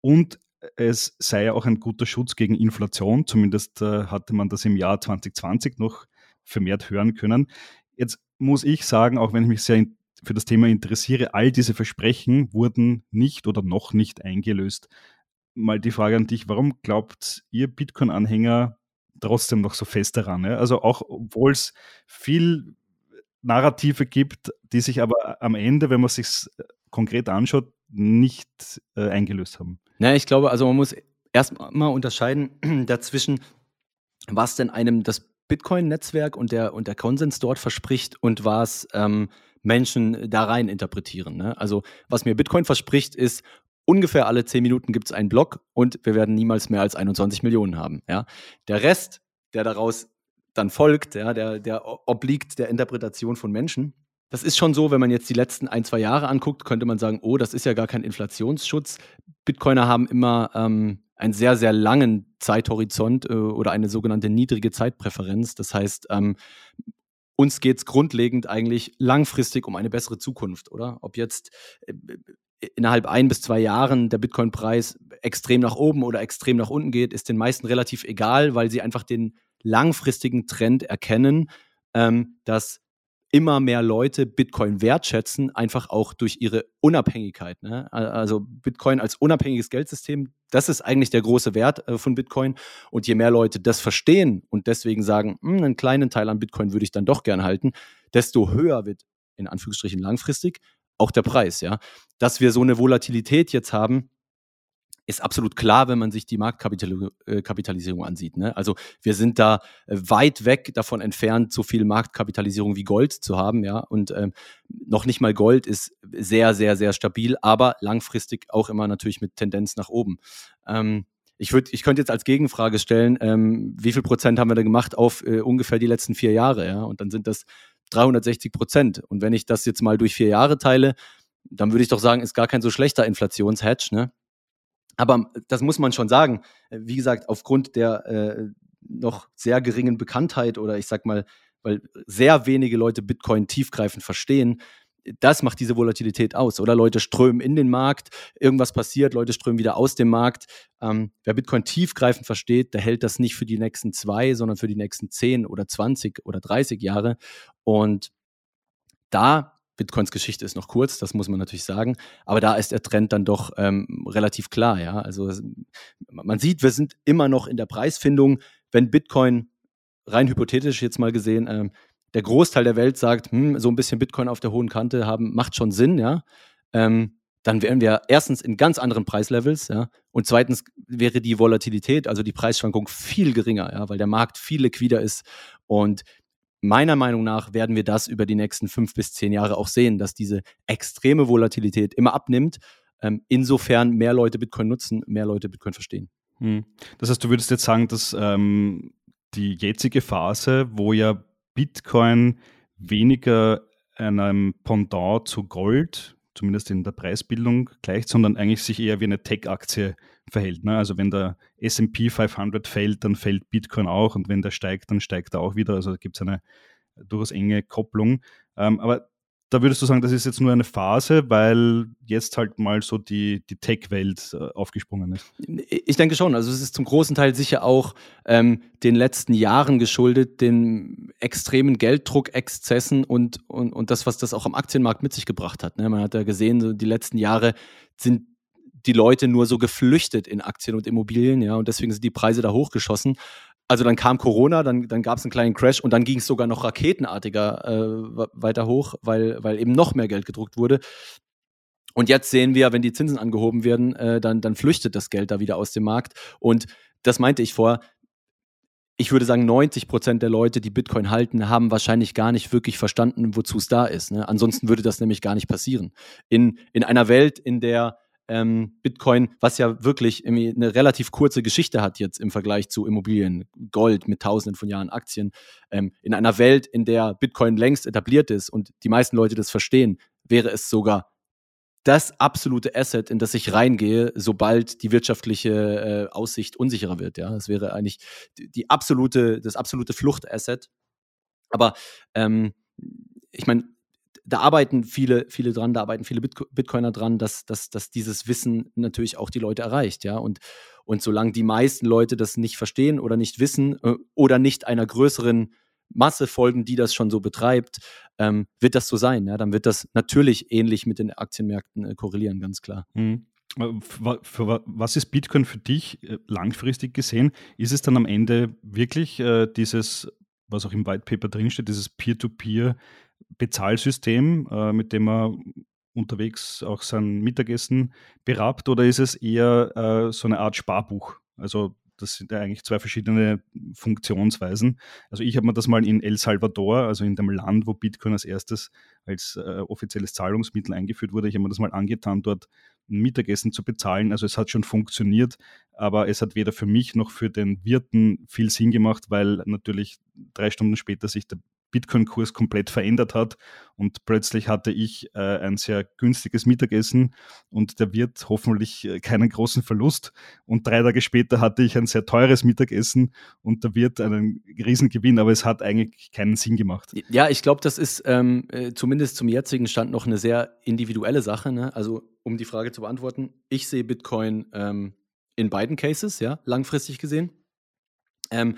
Speaker 1: und es sei ja auch ein guter Schutz gegen Inflation. Zumindest äh, hatte man das im Jahr 2020 noch vermehrt hören können. Jetzt muss ich sagen, auch wenn ich mich sehr für das Thema interessiere, all diese Versprechen wurden nicht oder noch nicht eingelöst mal die Frage an dich, warum glaubt ihr Bitcoin-Anhänger trotzdem noch so fest daran? Ja? Also auch obwohl es viel Narrative gibt, die sich aber am Ende, wenn man sich konkret anschaut, nicht äh, eingelöst haben.
Speaker 2: Naja, ich glaube, also man muss erstmal unterscheiden dazwischen, was denn einem das Bitcoin-Netzwerk und der, und der Konsens dort verspricht und was ähm, Menschen da rein interpretieren. Ne? Also was mir Bitcoin verspricht, ist ungefähr alle zehn Minuten gibt es einen Block und wir werden niemals mehr als 21 Millionen haben. Ja? Der Rest, der daraus dann folgt, ja, der, der obliegt der Interpretation von Menschen. Das ist schon so, wenn man jetzt die letzten ein, zwei Jahre anguckt, könnte man sagen, oh, das ist ja gar kein Inflationsschutz. Bitcoiner haben immer ähm, einen sehr, sehr langen Zeithorizont äh, oder eine sogenannte niedrige Zeitpräferenz. Das heißt, ähm, uns geht es grundlegend eigentlich langfristig um eine bessere Zukunft, oder? Ob jetzt äh, innerhalb ein bis zwei Jahren der Bitcoin-Preis extrem nach oben oder extrem nach unten geht, ist den meisten relativ egal, weil sie einfach den langfristigen Trend erkennen, ähm, dass immer mehr Leute Bitcoin wertschätzen, einfach auch durch ihre Unabhängigkeit. Ne? Also Bitcoin als unabhängiges Geldsystem, das ist eigentlich der große Wert äh, von Bitcoin. Und je mehr Leute das verstehen und deswegen sagen, hm, einen kleinen Teil an Bitcoin würde ich dann doch gern halten, desto höher wird in Anführungsstrichen langfristig auch der Preis, ja. Dass wir so eine Volatilität jetzt haben, ist absolut klar, wenn man sich die Marktkapitalisierung äh, ansieht. Ne? Also wir sind da äh, weit weg davon entfernt, so viel Marktkapitalisierung wie Gold zu haben, ja. Und ähm, noch nicht mal Gold ist sehr, sehr, sehr stabil, aber langfristig auch immer natürlich mit Tendenz nach oben. Ähm, ich, würd, ich könnte jetzt als Gegenfrage stellen, ähm, wie viel Prozent haben wir da gemacht auf äh, ungefähr die letzten vier Jahre, ja? Und dann sind das 360 Prozent. Und wenn ich das jetzt mal durch vier Jahre teile, dann würde ich doch sagen, ist gar kein so schlechter Inflationshedge. Ne? Aber das muss man schon sagen. Wie gesagt, aufgrund der äh, noch sehr geringen Bekanntheit oder ich sag mal, weil sehr wenige Leute Bitcoin tiefgreifend verstehen, das macht diese Volatilität aus. Oder Leute strömen in den Markt, irgendwas passiert, Leute strömen wieder aus dem Markt. Ähm, wer Bitcoin tiefgreifend versteht, der hält das nicht für die nächsten zwei, sondern für die nächsten zehn oder zwanzig oder dreißig Jahre. Und da Bitcoins Geschichte ist noch kurz, das muss man natürlich sagen, aber da ist der Trend dann doch ähm, relativ klar, ja. Also man sieht, wir sind immer noch in der Preisfindung. Wenn Bitcoin rein hypothetisch jetzt mal gesehen ähm, der Großteil der Welt sagt, hm, so ein bisschen Bitcoin auf der hohen Kante haben, macht schon Sinn, ja, ähm, dann wären wir erstens in ganz anderen Preislevels, ja, und zweitens wäre die Volatilität, also die Preisschwankung viel geringer, ja, weil der Markt viel liquider ist und meiner Meinung nach werden wir das über die nächsten fünf bis zehn Jahre auch sehen, dass diese extreme Volatilität immer abnimmt. Ähm, insofern mehr Leute Bitcoin nutzen, mehr Leute Bitcoin verstehen.
Speaker 1: Hm. Das heißt, du würdest jetzt sagen, dass ähm, die jetzige Phase, wo ja Bitcoin weniger einem Pendant zu Gold, zumindest in der Preisbildung, gleicht, sondern eigentlich sich eher wie eine Tech-Aktie verhält. Ne? Also wenn der SP 500 fällt, dann fällt Bitcoin auch und wenn der steigt, dann steigt er auch wieder. Also da gibt es eine durchaus enge Kopplung. Ähm, aber da würdest du sagen, das ist jetzt nur eine Phase, weil jetzt halt mal so die, die Tech-Welt äh, aufgesprungen ist?
Speaker 2: Ich denke schon. Also es ist zum großen Teil sicher auch ähm, den letzten Jahren geschuldet, den extremen Gelddruck-Exzessen und, und, und das, was das auch am Aktienmarkt mit sich gebracht hat. Ne? Man hat ja gesehen, so die letzten Jahre sind die Leute nur so geflüchtet in Aktien und Immobilien, ja, und deswegen sind die Preise da hochgeschossen. Also dann kam Corona, dann, dann gab es einen kleinen Crash und dann ging es sogar noch raketenartiger äh, weiter hoch, weil, weil eben noch mehr Geld gedruckt wurde. Und jetzt sehen wir, wenn die Zinsen angehoben werden, äh, dann, dann flüchtet das Geld da wieder aus dem Markt. Und das meinte ich vor. Ich würde sagen, 90 Prozent der Leute, die Bitcoin halten, haben wahrscheinlich gar nicht wirklich verstanden, wozu es da ist. Ne? Ansonsten würde das nämlich gar nicht passieren. In, in einer Welt, in der ähm, Bitcoin, was ja wirklich eine relativ kurze Geschichte hat jetzt im Vergleich zu Immobilien, Gold mit tausenden von Jahren Aktien, ähm, in einer Welt, in der Bitcoin längst etabliert ist und die meisten Leute das verstehen, wäre es sogar das absolute Asset, in das ich reingehe, sobald die wirtschaftliche äh, Aussicht unsicherer wird. Ja, das wäre eigentlich die absolute, das absolute Fluchtasset. Aber ähm, ich meine, da arbeiten viele, viele dran, da arbeiten viele Bitcoiner dran, dass, dass, dass dieses Wissen natürlich auch die Leute erreicht, ja. Und, und solange die meisten Leute das nicht verstehen oder nicht wissen äh, oder nicht einer größeren Masse folgen, die das schon so betreibt, ähm, wird das so sein. Ja? Dann wird das natürlich ähnlich mit den Aktienmärkten äh, korrelieren, ganz klar. Mhm.
Speaker 1: Für, was ist Bitcoin für dich äh, langfristig gesehen? Ist es dann am Ende wirklich äh, dieses, was auch im White Paper drinsteht, dieses Peer-to-Peer Bezahlsystem, äh, mit dem man unterwegs auch sein Mittagessen berabt, oder ist es eher äh, so eine Art Sparbuch? Also das sind ja eigentlich zwei verschiedene Funktionsweisen. Also ich habe mir das mal in El Salvador, also in dem Land, wo Bitcoin als erstes als äh, offizielles Zahlungsmittel eingeführt wurde, ich habe mir das mal angetan, dort ein Mittagessen zu bezahlen. Also es hat schon funktioniert, aber es hat weder für mich noch für den Wirten viel Sinn gemacht, weil natürlich drei Stunden später sich der Bitcoin-Kurs komplett verändert hat und plötzlich hatte ich äh, ein sehr günstiges Mittagessen und der Wirt hoffentlich äh, keinen großen Verlust und drei Tage später hatte ich ein sehr teures Mittagessen und der Wirt einen riesen Gewinn, aber es hat eigentlich keinen Sinn gemacht.
Speaker 2: Ja, ich glaube, das ist ähm, äh, zumindest zum jetzigen Stand noch eine sehr individuelle Sache. Ne? Also um die Frage zu beantworten, ich sehe Bitcoin ähm, in beiden Cases, ja, langfristig gesehen. Ähm,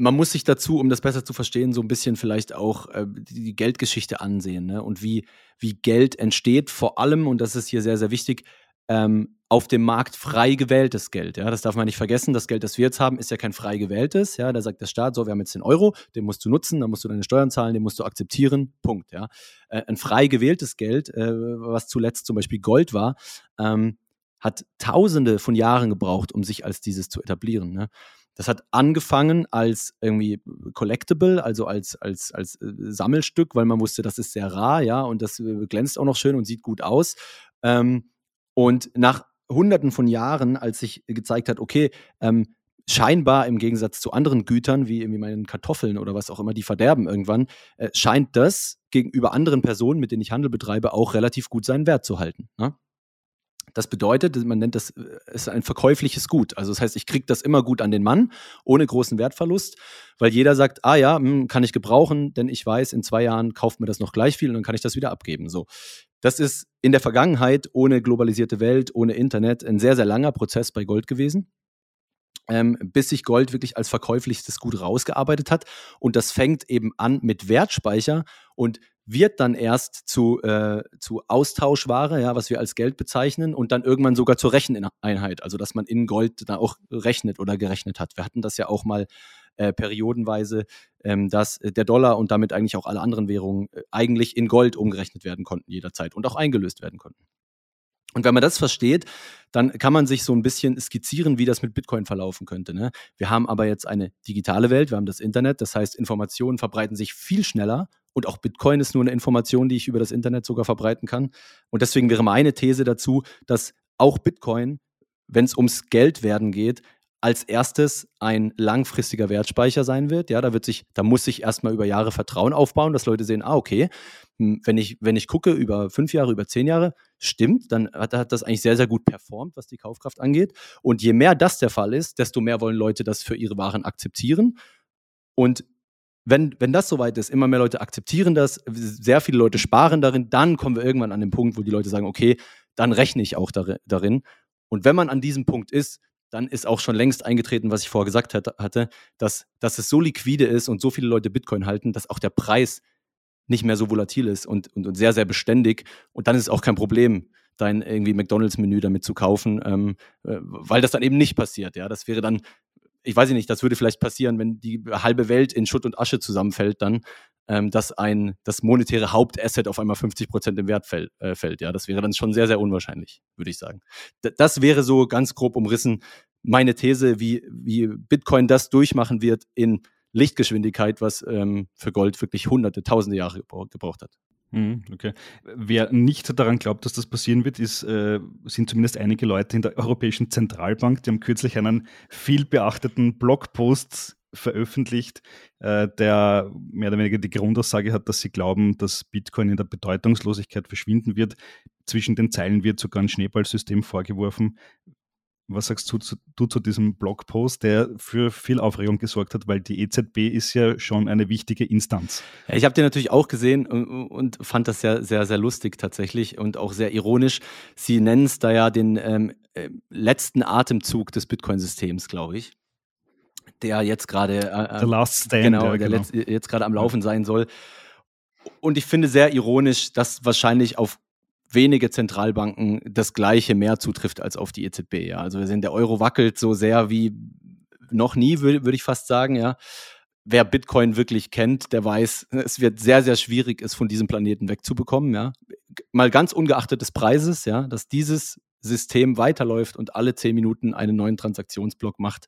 Speaker 2: man muss sich dazu, um das besser zu verstehen, so ein bisschen vielleicht auch äh, die Geldgeschichte ansehen ne? und wie, wie Geld entsteht, vor allem, und das ist hier sehr, sehr wichtig, ähm, auf dem Markt frei gewähltes Geld. Ja? Das darf man nicht vergessen. Das Geld, das wir jetzt haben, ist ja kein frei gewähltes. Ja? Da sagt der Staat, so, wir haben jetzt den Euro, den musst du nutzen, dann musst du deine Steuern zahlen, den musst du akzeptieren. Punkt. Ja? Äh, ein frei gewähltes Geld, äh, was zuletzt zum Beispiel Gold war, ähm, hat Tausende von Jahren gebraucht, um sich als dieses zu etablieren. Ne? Das hat angefangen als irgendwie Collectible, also als, als, als äh, Sammelstück, weil man wusste, das ist sehr rar, ja, und das äh, glänzt auch noch schön und sieht gut aus. Ähm, und nach Hunderten von Jahren, als sich gezeigt hat, okay, ähm, scheinbar im Gegensatz zu anderen Gütern, wie irgendwie meinen Kartoffeln oder was auch immer, die verderben irgendwann, äh, scheint das gegenüber anderen Personen, mit denen ich Handel betreibe, auch relativ gut seinen Wert zu halten. Ne? Das bedeutet, man nennt das äh, ist ein verkäufliches Gut. Also das heißt, ich kriege das immer gut an den Mann, ohne großen Wertverlust, weil jeder sagt, ah ja, hm, kann ich gebrauchen, denn ich weiß, in zwei Jahren kauft mir das noch gleich viel und dann kann ich das wieder abgeben. So. Das ist in der Vergangenheit ohne globalisierte Welt, ohne Internet ein sehr, sehr langer Prozess bei Gold gewesen. Ähm, bis sich Gold wirklich als verkäufliches Gut rausgearbeitet hat. Und das fängt eben an mit Wertspeicher und wird dann erst zu, äh, zu Austauschware, ja, was wir als Geld bezeichnen, und dann irgendwann sogar zur Recheneinheit, also dass man in Gold da auch rechnet oder gerechnet hat. Wir hatten das ja auch mal äh, periodenweise, ähm, dass der Dollar und damit eigentlich auch alle anderen Währungen äh, eigentlich in Gold umgerechnet werden konnten jederzeit und auch eingelöst werden konnten. Und wenn man das versteht, dann kann man sich so ein bisschen skizzieren, wie das mit Bitcoin verlaufen könnte. Ne? Wir haben aber jetzt eine digitale Welt, wir haben das Internet, das heißt, Informationen verbreiten sich viel schneller und auch Bitcoin ist nur eine Information, die ich über das Internet sogar verbreiten kann. Und deswegen wäre meine These dazu, dass auch Bitcoin, wenn es ums Geldwerden geht, als erstes ein langfristiger Wertspeicher sein wird. Ja, da wird sich, da muss sich erstmal über Jahre Vertrauen aufbauen, dass Leute sehen, ah, okay, hm, wenn ich, wenn ich gucke über fünf Jahre, über zehn Jahre, stimmt, dann hat, hat das eigentlich sehr, sehr gut performt, was die Kaufkraft angeht. Und je mehr das der Fall ist, desto mehr wollen Leute das für ihre Waren akzeptieren. Und wenn, wenn das soweit ist, immer mehr Leute akzeptieren das, sehr viele Leute sparen darin, dann kommen wir irgendwann an den Punkt, wo die Leute sagen, okay, dann rechne ich auch darin. Und wenn man an diesem Punkt ist, dann ist auch schon längst eingetreten, was ich vorher gesagt hatte, dass, dass es so liquide ist und so viele Leute Bitcoin halten, dass auch der Preis nicht mehr so volatil ist und, und, und sehr, sehr beständig. Und dann ist es auch kein Problem, dein irgendwie McDonalds-Menü damit zu kaufen, ähm, äh, weil das dann eben nicht passiert. Ja, das wäre dann, ich weiß nicht, das würde vielleicht passieren, wenn die halbe Welt in Schutt und Asche zusammenfällt, dann, ähm, dass ein das monetäre Hauptasset auf einmal 50 Prozent im Wert fällt, äh, fällt. Ja, das wäre dann schon sehr, sehr unwahrscheinlich, würde ich sagen. D das wäre so ganz grob umrissen meine These, wie, wie Bitcoin das durchmachen wird in Lichtgeschwindigkeit, was ähm, für Gold wirklich hunderte, tausende Jahre gebraucht hat.
Speaker 1: Mhm, okay. Wer nicht daran glaubt, dass das passieren wird, ist, äh, sind zumindest einige Leute in der Europäischen Zentralbank. Die haben kürzlich einen viel beachteten Blogpost veröffentlicht, äh, der mehr oder weniger die Grundaussage hat, dass sie glauben, dass Bitcoin in der Bedeutungslosigkeit verschwinden wird. Zwischen den Zeilen wird sogar ein Schneeballsystem vorgeworfen. Was sagst du zu, du zu diesem Blogpost, der für viel Aufregung gesorgt hat, weil die EZB ist ja schon eine wichtige Instanz.
Speaker 2: Ja, ich habe den natürlich auch gesehen und, und, fand das sehr, sehr, sehr lustig tatsächlich und auch sehr ironisch. Sie nennen es da ja den ähm, äh, letzten Atemzug des Bitcoin-Systems, glaube ich der jetzt gerade
Speaker 1: äh, The Last Stand,
Speaker 2: genau, ja, der genau. Letzt, jetzt gerade am Laufen sein soll. Und ich finde sehr ironisch, dass wahrscheinlich auf wenige Zentralbanken das gleiche mehr zutrifft als auf die EZB. Ja. Also wir sehen, der Euro wackelt so sehr wie noch nie, würde würd ich fast sagen, ja. Wer Bitcoin wirklich kennt, der weiß, es wird sehr, sehr schwierig, es von diesem Planeten wegzubekommen, ja. Mal ganz ungeachtet des Preises, ja, dass dieses System weiterläuft und alle zehn Minuten einen neuen Transaktionsblock macht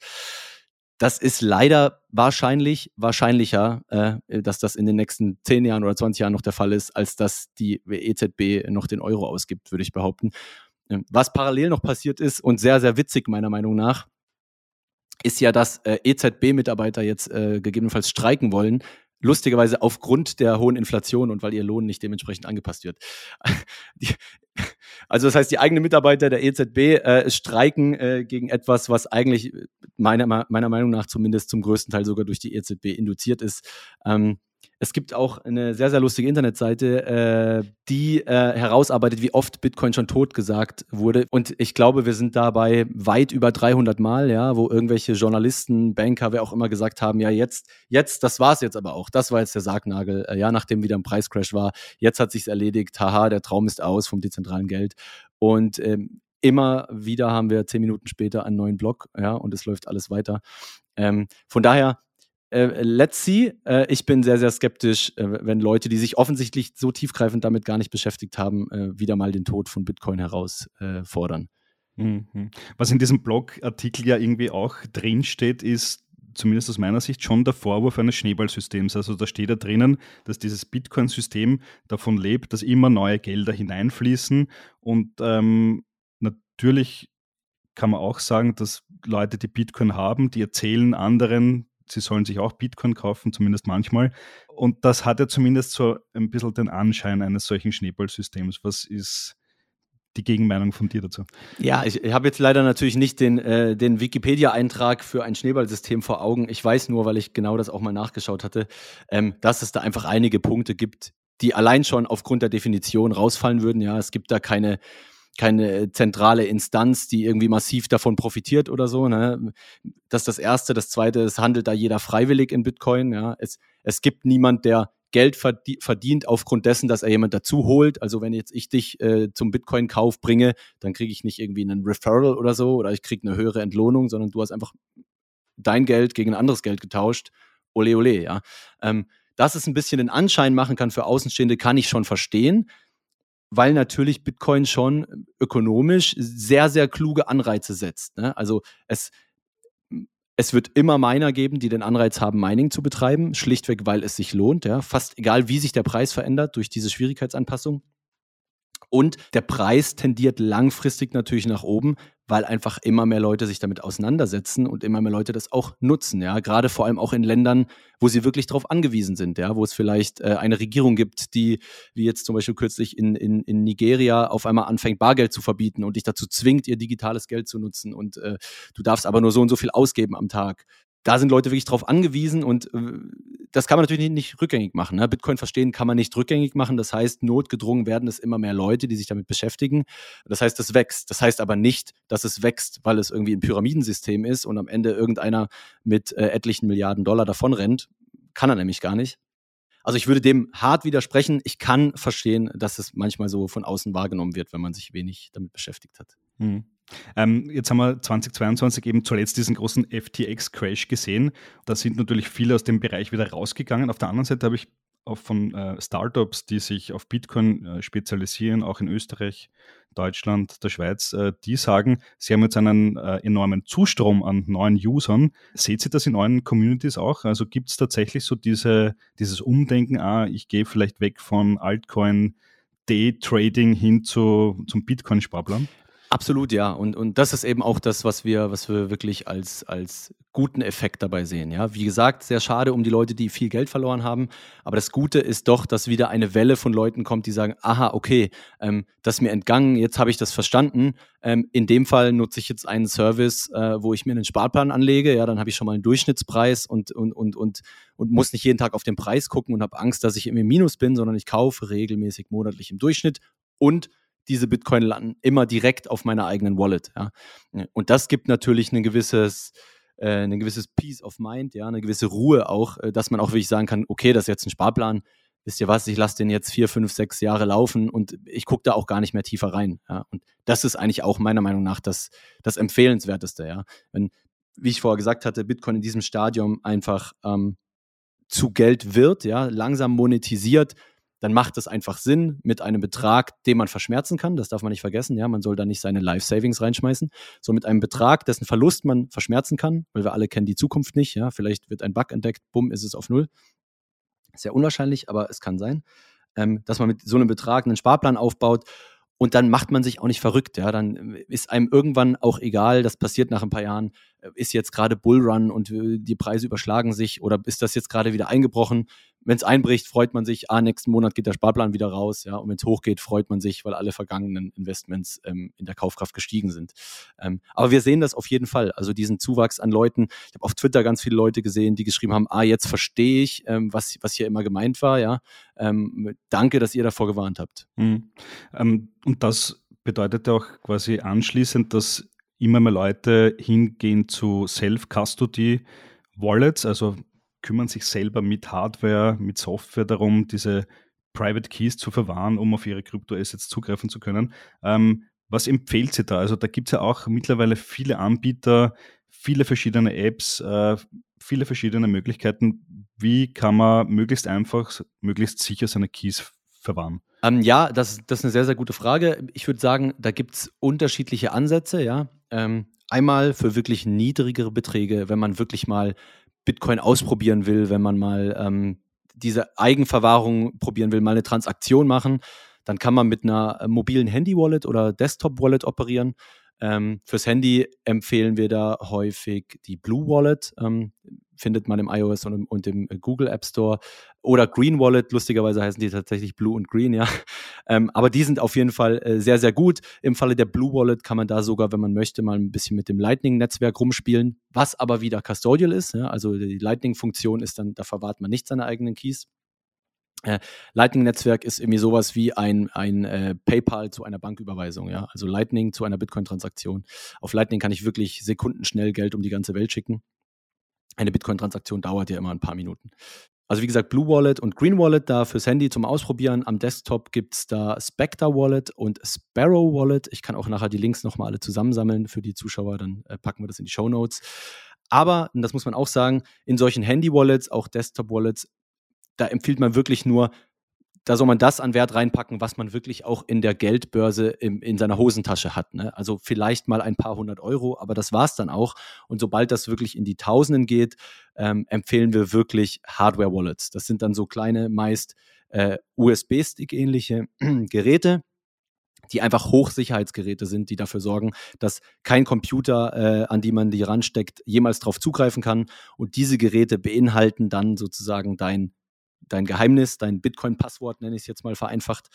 Speaker 2: das ist leider wahrscheinlich wahrscheinlicher, äh, dass das in den nächsten 10 Jahren oder 20 Jahren noch der Fall ist, als dass die EZB noch den Euro ausgibt, würde ich behaupten. Ähm, was parallel noch passiert ist und sehr, sehr witzig meiner Meinung nach, ist ja, dass äh, EZB-Mitarbeiter jetzt äh, gegebenenfalls streiken wollen, lustigerweise aufgrund der hohen Inflation und weil ihr Lohn nicht dementsprechend angepasst wird. Die, also das heißt, die eigenen Mitarbeiter der EZB äh, streiken äh, gegen etwas, was eigentlich meiner, meiner Meinung nach zumindest zum größten Teil sogar durch die EZB induziert ist. Ähm, es gibt auch eine sehr, sehr lustige Internetseite, äh, die äh, herausarbeitet, wie oft Bitcoin schon tot gesagt wurde. Und ich glaube, wir sind dabei weit über 300 Mal, ja, wo irgendwelche Journalisten, Banker, wer auch immer gesagt haben, ja, jetzt, jetzt, das war's jetzt aber auch. Das war jetzt der Sargnagel, äh, ja, nachdem wieder ein Preiscrash war. Jetzt hat sich's erledigt. Haha, der Traum ist aus vom dezentralen Geld. Und ähm, immer wieder haben wir zehn Minuten später einen neuen Blog, ja, und es läuft alles weiter. Ähm, von daher, äh, let's see. Äh, ich bin sehr, sehr skeptisch, äh, wenn Leute, die sich offensichtlich so tiefgreifend damit gar nicht beschäftigt haben, äh, wieder mal den Tod von Bitcoin herausfordern.
Speaker 1: Äh, mhm. Was in diesem Blogartikel ja irgendwie auch drinsteht, ist zumindest aus meiner Sicht schon der Vorwurf eines Schneeballsystems. Also da steht da drinnen, dass dieses Bitcoin-System davon lebt, dass immer neue Gelder hineinfließen und ähm, natürlich kann man auch sagen, dass Leute, die Bitcoin haben, die erzählen anderen, sie sollen sich auch Bitcoin kaufen, zumindest manchmal. Und das hat ja zumindest so ein bisschen den Anschein eines solchen Schneeballsystems. Was ist die Gegenmeinung von dir dazu?
Speaker 2: Ja, ich, ich habe jetzt leider natürlich nicht den, äh, den Wikipedia-Eintrag für ein Schneeballsystem vor Augen. Ich weiß nur, weil ich genau das auch mal nachgeschaut hatte, ähm, dass es da einfach einige Punkte gibt, die allein schon aufgrund der Definition rausfallen würden. Ja, es gibt da keine keine zentrale Instanz, die irgendwie massiv davon profitiert oder so. Ne? Das ist das Erste. Das Zweite, es handelt da jeder freiwillig in Bitcoin. Ja? Es, es gibt niemand, der Geld verdient aufgrund dessen, dass er jemand dazu holt. Also wenn jetzt ich dich äh, zum Bitcoin-Kauf bringe, dann kriege ich nicht irgendwie einen Referral oder so oder ich kriege eine höhere Entlohnung, sondern du hast einfach dein Geld gegen ein anderes Geld getauscht. Ole, ole, ja. Ähm, dass es ein bisschen den Anschein machen kann für Außenstehende, kann ich schon verstehen. Weil natürlich Bitcoin schon ökonomisch sehr, sehr kluge Anreize setzt. Ne? Also es, es wird immer Miner geben, die den Anreiz haben, Mining zu betreiben, schlichtweg, weil es sich lohnt. Ja? Fast egal, wie sich der Preis verändert durch diese Schwierigkeitsanpassung. Und der Preis tendiert langfristig natürlich nach oben, weil einfach immer mehr Leute sich damit auseinandersetzen und immer mehr Leute das auch nutzen. Ja, gerade vor allem auch in Ländern, wo sie wirklich darauf angewiesen sind, ja, wo es vielleicht äh, eine Regierung gibt, die, wie jetzt zum Beispiel kürzlich in, in, in Nigeria, auf einmal anfängt, Bargeld zu verbieten und dich dazu zwingt, ihr digitales Geld zu nutzen und äh, du darfst aber nur so und so viel ausgeben am Tag da sind Leute wirklich drauf angewiesen und äh, das kann man natürlich nicht, rückgängig machen. Ne? Bitcoin verstehen kann man nicht rückgängig machen. Das heißt, notgedrungen werden es immer mehr Leute, die sich damit beschäftigen. Das heißt, es wächst. Das heißt aber nicht, dass es wächst, weil es irgendwie ein Pyramidensystem ist und am Ende irgendeiner mit äh, etlichen Milliarden Dollar davonrennt. Kann er nämlich gar nicht. Also ich würde dem hart widersprechen. Ich kann verstehen, dass es manchmal so von außen wahrgenommen wird, wenn man sich wenig damit beschäftigt hat.
Speaker 1: Hm. Ähm, jetzt haben wir 2022 eben zuletzt diesen großen FTX-Crash gesehen. Da sind natürlich viele aus dem Bereich wieder rausgegangen. Auf der anderen Seite habe ich auch von äh, Startups, die sich auf Bitcoin äh, spezialisieren, auch in Österreich, Deutschland, der Schweiz, äh, die sagen, sie haben jetzt einen äh, enormen Zustrom an neuen Usern. Seht ihr das in euren Communities auch? Also gibt es tatsächlich so diese, dieses Umdenken, ah, ich gehe vielleicht weg von Altcoin, Day-Trading hin zu, zum Bitcoin-Sparplan?
Speaker 2: Absolut, ja. Und, und das ist eben auch das, was wir, was wir wirklich als, als guten Effekt dabei sehen. Ja, wie gesagt, sehr schade um die Leute, die viel Geld verloren haben. Aber das Gute ist doch, dass wieder eine Welle von Leuten kommt, die sagen, aha, okay, ähm, das ist mir entgangen, jetzt habe ich das verstanden. Ähm, in dem Fall nutze ich jetzt einen Service, äh, wo ich mir einen Sparplan anlege. Ja, dann habe ich schon mal einen Durchschnittspreis und, und, und, und, und muss nicht jeden Tag auf den Preis gucken und habe Angst, dass ich im Minus bin, sondern ich kaufe regelmäßig monatlich im Durchschnitt und diese Bitcoin landen immer direkt auf meiner eigenen Wallet. Ja. Und das gibt natürlich ein gewisses, äh, ein gewisses Peace of Mind, ja, eine gewisse Ruhe auch, äh, dass man auch wirklich sagen kann, okay, das ist jetzt ein Sparplan, wisst ihr was, ich lasse den jetzt vier, fünf, sechs Jahre laufen und ich gucke da auch gar nicht mehr tiefer rein. Ja. Und das ist eigentlich auch meiner Meinung nach das, das Empfehlenswerteste, ja. Wenn, wie ich vorher gesagt hatte, Bitcoin in diesem Stadium einfach ähm, zu Geld wird, ja, langsam monetisiert, dann macht es einfach Sinn mit einem Betrag, den man verschmerzen kann. Das darf man nicht vergessen. Ja, man soll da nicht seine Life Savings reinschmeißen, so mit einem Betrag, dessen Verlust man verschmerzen kann, weil wir alle kennen die Zukunft nicht. Ja, vielleicht wird ein Bug entdeckt, bumm, ist es auf Null. Sehr unwahrscheinlich, aber es kann sein, ähm, dass man mit so einem Betrag einen Sparplan aufbaut und dann macht man sich auch nicht verrückt. Ja, dann ist einem irgendwann auch egal, das passiert nach ein paar Jahren, ist jetzt gerade Bullrun und äh, die Preise überschlagen sich oder ist das jetzt gerade wieder eingebrochen? Wenn es einbricht, freut man sich, ah, nächsten Monat geht der Sparplan wieder raus, ja, und wenn es hochgeht, freut man sich, weil alle vergangenen Investments ähm, in der Kaufkraft gestiegen sind. Ähm, aber wir sehen das auf jeden Fall, also diesen Zuwachs an Leuten. Ich habe auf Twitter ganz viele Leute gesehen, die geschrieben haben, ah, jetzt verstehe ich, ähm, was, was hier immer gemeint war, ja. Ähm, danke, dass ihr davor gewarnt habt.
Speaker 1: Mhm. und das bedeutet auch quasi anschließend, dass immer mehr Leute hingehen zu Self-Custody Wallets, also kümmern sich selber mit Hardware, mit Software darum, diese Private Keys zu verwahren, um auf ihre Kryptoassets zugreifen zu können. Ähm, was empfiehlt sie da? Also da gibt es ja auch mittlerweile viele Anbieter, viele verschiedene Apps, äh, viele verschiedene Möglichkeiten. Wie kann man möglichst einfach, möglichst sicher seine Keys verwahren?
Speaker 2: Ähm, ja, das, das ist eine sehr, sehr gute Frage. Ich würde sagen, da gibt es unterschiedliche Ansätze, ja. Ähm, einmal für wirklich niedrigere Beträge, wenn man wirklich mal Bitcoin ausprobieren will, wenn man mal ähm, diese Eigenverwahrung probieren will, mal eine Transaktion machen, dann kann man mit einer äh, mobilen Handy-Wallet oder Desktop-Wallet operieren. Ähm, fürs Handy empfehlen wir da häufig die Blue Wallet. Ähm, findet man im iOS und im, und im Google App Store. Oder Green Wallet, lustigerweise heißen die tatsächlich Blue und Green, ja. Ähm, aber die sind auf jeden Fall äh, sehr, sehr gut. Im Falle der Blue Wallet kann man da sogar, wenn man möchte, mal ein bisschen mit dem Lightning-Netzwerk rumspielen, was aber wieder custodial ist. Ja? Also die Lightning-Funktion ist dann, da verwahrt man nicht seine eigenen Keys. Äh, Lightning-Netzwerk ist irgendwie sowas wie ein, ein äh, PayPal zu einer Banküberweisung, ja. Also Lightning zu einer Bitcoin-Transaktion. Auf Lightning kann ich wirklich sekundenschnell Geld um die ganze Welt schicken. Eine Bitcoin-Transaktion dauert ja immer ein paar Minuten. Also wie gesagt, Blue Wallet und Green Wallet da fürs Handy zum Ausprobieren. Am Desktop gibt es da Spectre Wallet und Sparrow Wallet. Ich kann auch nachher die Links nochmal alle zusammensammeln für die Zuschauer, dann äh, packen wir das in die Show Notes. Aber, und das muss man auch sagen, in solchen Handy-Wallets, auch Desktop-Wallets, da empfiehlt man wirklich nur da soll man das an Wert reinpacken, was man wirklich auch in der Geldbörse im, in seiner Hosentasche hat. Ne? Also vielleicht mal ein paar hundert Euro, aber das war es dann auch. Und sobald das wirklich in die Tausenden geht, ähm, empfehlen wir wirklich Hardware-Wallets. Das sind dann so kleine, meist äh, USB-Stick-ähnliche Geräte die einfach Hochsicherheitsgeräte sind, die dafür sorgen, dass kein Computer, äh, an die man die ransteckt, jemals darauf zugreifen kann. Und diese Geräte beinhalten dann sozusagen dein, dein Geheimnis, dein Bitcoin-Passwort, nenne ich es jetzt mal vereinfacht.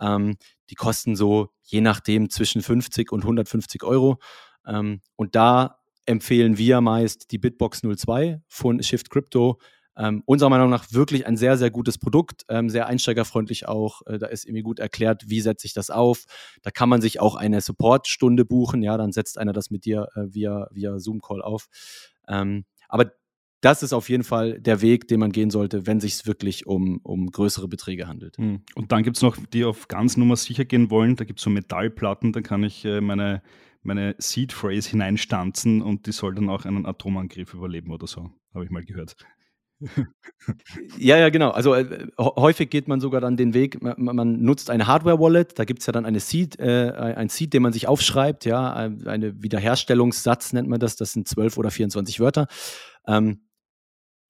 Speaker 2: Ähm, die kosten so je nachdem zwischen 50 und 150 Euro. Ähm, und da empfehlen wir meist die Bitbox 02 von Shift Crypto ähm, unserer Meinung nach wirklich ein sehr, sehr gutes Produkt, ähm, sehr einsteigerfreundlich auch. Äh, da ist irgendwie gut erklärt, wie setze ich das auf. Da kann man sich auch eine Supportstunde buchen. Ja, dann setzt einer das mit dir äh, via, via Zoom-Call auf. Ähm, aber das ist auf jeden Fall der Weg, den man gehen sollte, wenn sich es wirklich um, um größere Beträge handelt.
Speaker 1: Hm. Und dann gibt es noch, die auf ganz Nummer sicher gehen wollen. Da gibt es so Metallplatten, da kann ich äh, meine, meine Seed Phrase hineinstanzen und die soll dann auch einen Atomangriff überleben oder so, habe ich mal gehört.
Speaker 2: Ja, ja, genau. Also äh, häufig geht man sogar dann den Weg, man, man nutzt eine Hardware-Wallet, da gibt es ja dann eine Seed, äh, ein Seed, den man sich aufschreibt, ja, eine Wiederherstellungssatz nennt man das, das sind 12 oder 24 Wörter. Ähm,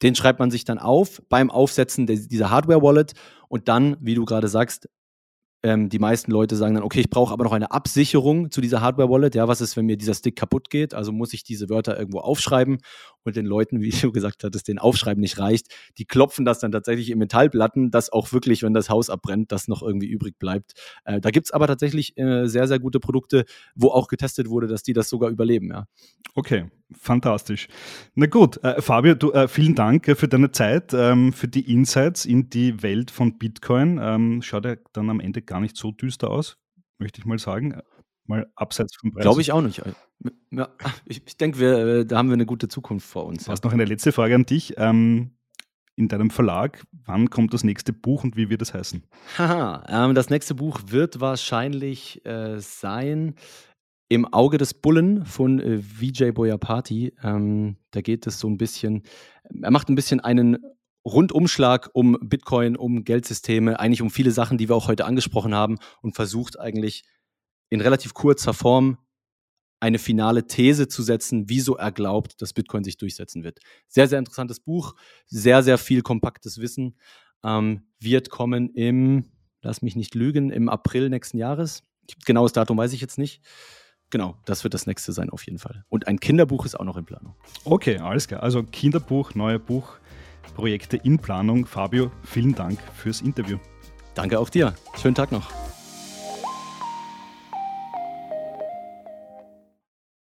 Speaker 2: den schreibt man sich dann auf beim Aufsetzen dieser Hardware-Wallet und dann, wie du gerade sagst, ähm, die meisten Leute sagen dann, okay, ich brauche aber noch eine Absicherung zu dieser Hardware-Wallet. Ja, was ist, wenn mir dieser Stick kaputt geht? Also muss ich diese Wörter irgendwo aufschreiben und den Leuten, wie du gesagt hattest, den Aufschreiben nicht reicht. Die klopfen das dann tatsächlich in Metallplatten, dass auch wirklich, wenn das Haus abbrennt, das noch irgendwie übrig bleibt. Äh, da gibt's aber tatsächlich äh, sehr, sehr gute Produkte, wo auch getestet wurde, dass die das sogar überleben. Ja.
Speaker 1: Okay, fantastisch. Na gut, äh, Fabio, du, äh, vielen Dank äh, für deine Zeit, ähm, für die Insights in die Welt von Bitcoin. Ähm, schaut ja dann am Ende gar nicht so düster aus, möchte ich mal sagen. Mal abseits vom
Speaker 2: Preis. Glaube ich auch nicht. Ja, ich, ich denke, äh, da haben wir eine gute Zukunft vor uns.
Speaker 1: Du hast noch eine letzte Frage an dich. Ähm, in deinem Verlag, wann kommt das nächste Buch und wie wird es heißen?
Speaker 2: Haha, ähm, das nächste Buch wird wahrscheinlich äh, sein Im Auge des Bullen von äh, Vijay Boyapati. Ähm, da geht es so ein bisschen, er macht ein bisschen einen Rundumschlag um Bitcoin, um Geldsysteme, eigentlich um viele Sachen, die wir auch heute angesprochen haben und versucht eigentlich in relativ kurzer Form eine finale These zu setzen, wieso er glaubt, dass Bitcoin sich durchsetzen wird. Sehr, sehr interessantes Buch, sehr, sehr viel kompaktes Wissen. Ähm, wird kommen im, lass mich nicht lügen, im April nächsten Jahres. Genaues Datum weiß ich jetzt nicht. Genau, das wird das nächste sein auf jeden Fall. Und ein Kinderbuch ist auch noch in Planung.
Speaker 1: Okay, alles klar. Also Kinderbuch, neue Buchprojekte in Planung. Fabio, vielen Dank fürs Interview.
Speaker 2: Danke auch dir. Schönen Tag noch.